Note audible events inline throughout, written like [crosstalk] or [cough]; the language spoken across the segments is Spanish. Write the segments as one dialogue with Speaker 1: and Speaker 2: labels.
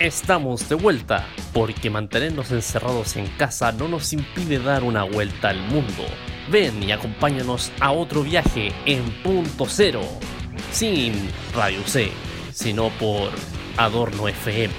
Speaker 1: Estamos de vuelta, porque mantenernos encerrados en casa no nos impide dar una vuelta al mundo. Ven y acompáñanos a otro viaje en punto cero, sin Radio C, sino por Adorno FM.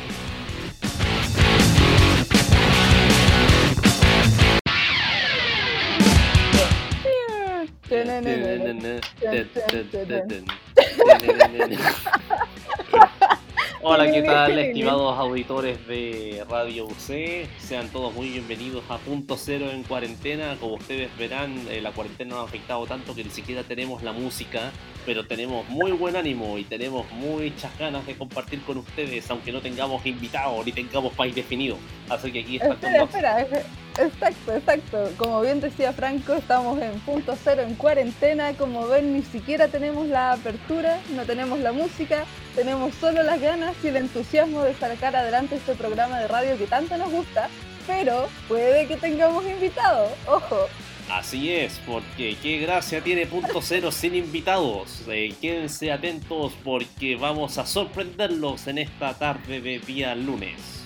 Speaker 1: Hola, ¿qué [laughs] tal, estimados auditores de Radio UC? Sean todos muy bienvenidos a Punto Cero en cuarentena. Como ustedes verán, eh, la cuarentena nos ha afectado tanto que ni siquiera tenemos la música, pero tenemos muy buen ánimo y tenemos muchas ganas de compartir con ustedes, aunque no tengamos invitados ni tengamos país definido. Así que aquí está
Speaker 2: Espera, espera, eh, exacto, exacto. Como bien decía Franco, estamos en Punto Cero en cuarentena. Como ven, ni siquiera tenemos la apertura, no tenemos la música, tenemos solo las ganas y el entusiasmo de sacar adelante este programa de radio que tanto nos gusta, pero puede que tengamos invitados, ojo.
Speaker 1: Así es, porque qué gracia tiene punto cero sin invitados. Eh, quédense atentos porque vamos a sorprenderlos en esta tarde de día lunes.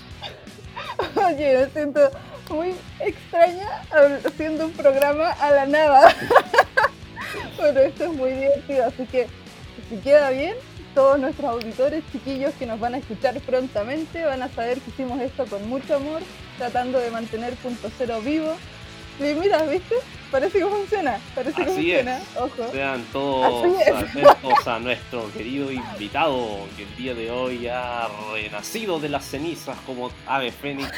Speaker 1: [laughs]
Speaker 2: Oye, siento muy extraña haciendo un programa a la nada. [laughs] Pero esto es muy divertido, así que si queda bien, todos nuestros auditores chiquillos que nos van a escuchar prontamente van a saber que hicimos esto con mucho amor, tratando de mantener punto cero vivo. Y mira, ¿viste? Parece que funciona, parece que funciona, ojo.
Speaker 1: Sean todos atentos a nuestro querido invitado que el día de hoy ha renacido de las cenizas como ave fénix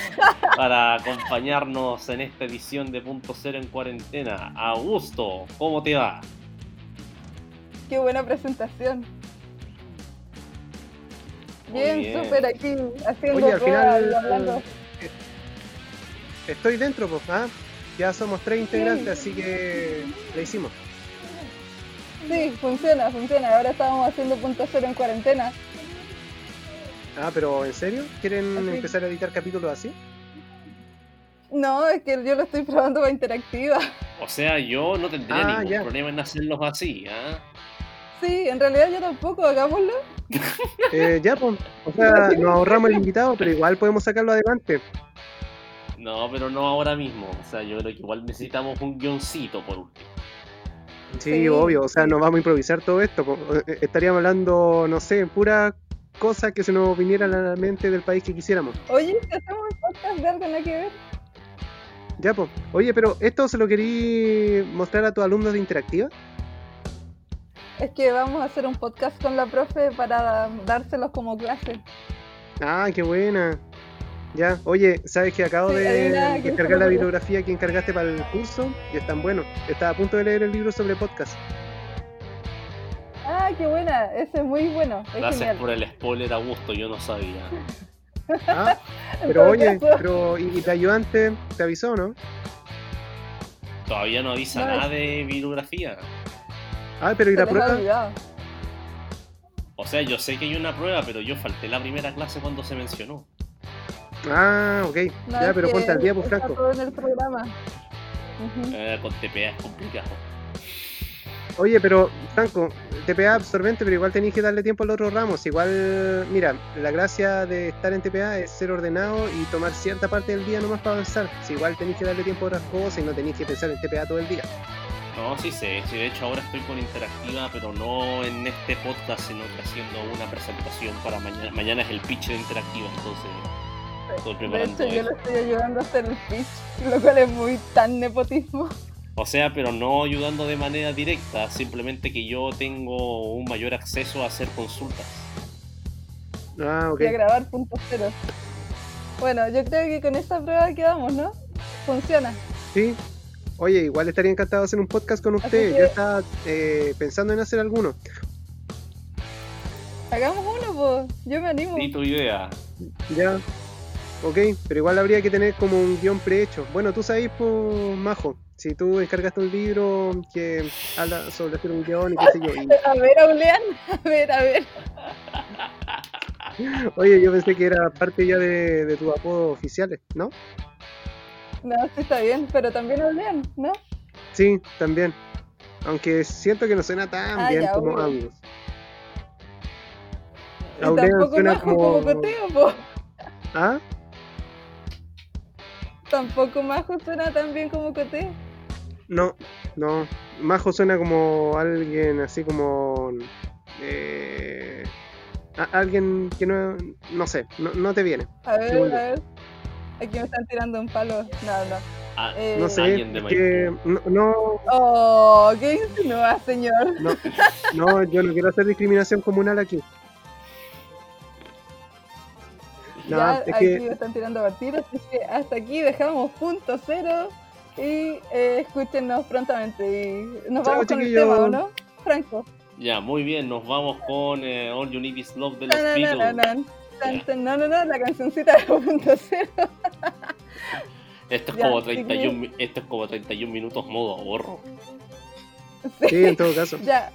Speaker 1: para acompañarnos en esta edición de Punto Cero en cuarentena. Augusto, ¿cómo te va?
Speaker 2: Qué buena presentación. Bien, súper aquí haciendo
Speaker 3: Oye, al final, hablando. Eh, estoy dentro, pues, ¿ah? Ya somos tres integrantes, así que lo hicimos.
Speaker 2: Sí, funciona, funciona. Ahora estamos haciendo punto cero en cuarentena.
Speaker 3: Ah, pero ¿en serio? ¿Quieren empezar a editar capítulos así?
Speaker 2: No, es que yo lo estoy probando para interactiva.
Speaker 1: O sea, yo no tendría ah, ningún problema en hacerlos así, ¿ah?
Speaker 2: Sí, en realidad yo tampoco, hagámoslo.
Speaker 3: Eh, ya, pues, o sea, [laughs] nos ahorramos el invitado, pero igual podemos sacarlo adelante.
Speaker 1: No, pero no ahora mismo. O sea, yo creo que igual necesitamos un guioncito por último.
Speaker 3: Sí, obvio, o sea, no vamos a improvisar todo esto. Eh, estaríamos hablando, no sé, pura cosa que se nos viniera a la mente del país que quisiéramos.
Speaker 2: Oye, hacemos un podcast de algo nada que ver.
Speaker 3: Ya, pues. Oye, pero ¿esto se lo querí mostrar a tus alumnos de Interactiva?
Speaker 2: Es que vamos a hacer un podcast con la profe para dárselos como clase.
Speaker 3: Ah, qué buena. Ya, oye, ¿sabes que acabo de descargar la bibliografía que encargaste para el curso? Y es tan bueno. Estaba a punto de leer el libro sobre podcast.
Speaker 2: Ah, qué buena, ese es muy bueno.
Speaker 1: Gracias por el spoiler, Augusto, yo no sabía.
Speaker 3: Ah, [laughs] pero oye, pero ¿y tu ayudante te avisó, no?
Speaker 1: Todavía no avisa nada de bibliografía.
Speaker 3: Ah, pero ¿y la prueba?
Speaker 1: O sea, yo sé que hay una prueba, pero yo falté la primera clase cuando se mencionó.
Speaker 3: Ah, ok. ya, pero ponte al día, pues, Franco.
Speaker 2: Todo en el programa.
Speaker 1: Eh, con TPA es complicado.
Speaker 3: Oye, pero Franco, TPA absorbente, pero igual tenéis que darle tiempo a los otros ramos. Igual, mira, la gracia de estar en TPA es ser ordenado y tomar cierta parte del día nomás para avanzar. Si igual tenéis que darle tiempo a otras cosas y no tenéis que pensar en TPA todo el día.
Speaker 1: No, sí sé, sí, de hecho ahora estoy con Interactiva, pero no en este podcast, sino que haciendo una presentación para mañana. Mañana es el pitch de Interactiva, entonces
Speaker 2: estoy preparando De hecho, yo lo estoy ayudando a hacer el pitch, lo cual es muy tan nepotismo.
Speaker 1: O sea, pero no ayudando de manera directa, simplemente que yo tengo un mayor acceso a hacer consultas.
Speaker 3: Ah, ok.
Speaker 2: Y a grabar puntos cero. Bueno, yo creo que con esta prueba quedamos, ¿no? Funciona.
Speaker 3: Sí, Oye, igual estaría encantado de hacer un podcast con usted. Yo estaba eh, pensando en hacer alguno.
Speaker 2: Hagamos uno, pues. Yo me animo.
Speaker 1: Sí, tu idea.
Speaker 3: Ya. Ok, pero igual habría que tener como un guion prehecho. Bueno, tú sabes, pues, Majo, si tú descargaste un libro que habla sobre hacer un guion y qué sé yo. [laughs]
Speaker 2: A ver, Aulean, a ver, a ver. [laughs]
Speaker 3: Oye, yo pensé que era parte ya de, de tus apodos oficiales, ¿no?
Speaker 2: No, sí está bien, pero también bien, ¿no?
Speaker 3: Sí, también. Aunque siento que no suena tan ah, bien como ambos.
Speaker 2: Aulean suena [laughs] como... como coteo, po.
Speaker 3: ¿Ah?
Speaker 2: Tampoco Majo suena tan bien como Coté.
Speaker 3: No, no. Majo suena como alguien así como. Eh, a- alguien que no. No sé, no, no te viene.
Speaker 2: A ver,
Speaker 3: Según
Speaker 2: a ver. Aquí me están tirando un palo. No, no.
Speaker 1: Ah,
Speaker 2: Eh,
Speaker 3: No sé,
Speaker 1: Alguien de
Speaker 3: es que. No, no,
Speaker 2: Oh, ¿qué insinúa, señor?
Speaker 3: no, no, yo no quiero hacer discriminación comunal aquí. No,
Speaker 2: ya
Speaker 3: es
Speaker 2: aquí
Speaker 3: que.
Speaker 2: me están tirando partidos, así que hasta aquí dejamos punto cero y eh, escúchenos prontamente. Y nos
Speaker 3: Chao,
Speaker 2: vamos con el tema, ¿o no? Franco.
Speaker 1: Ya, muy bien, nos vamos con eh, All You Need Is Love de los Beatles.
Speaker 2: No, no, no, la cancioncita de punto cero. [laughs]
Speaker 1: Esto es,
Speaker 2: Ya,
Speaker 1: como
Speaker 2: chiquillos.
Speaker 1: 31, mi- esto es como 31 minutos modo ahorro.
Speaker 3: Sí, en todo caso.
Speaker 2: Ya,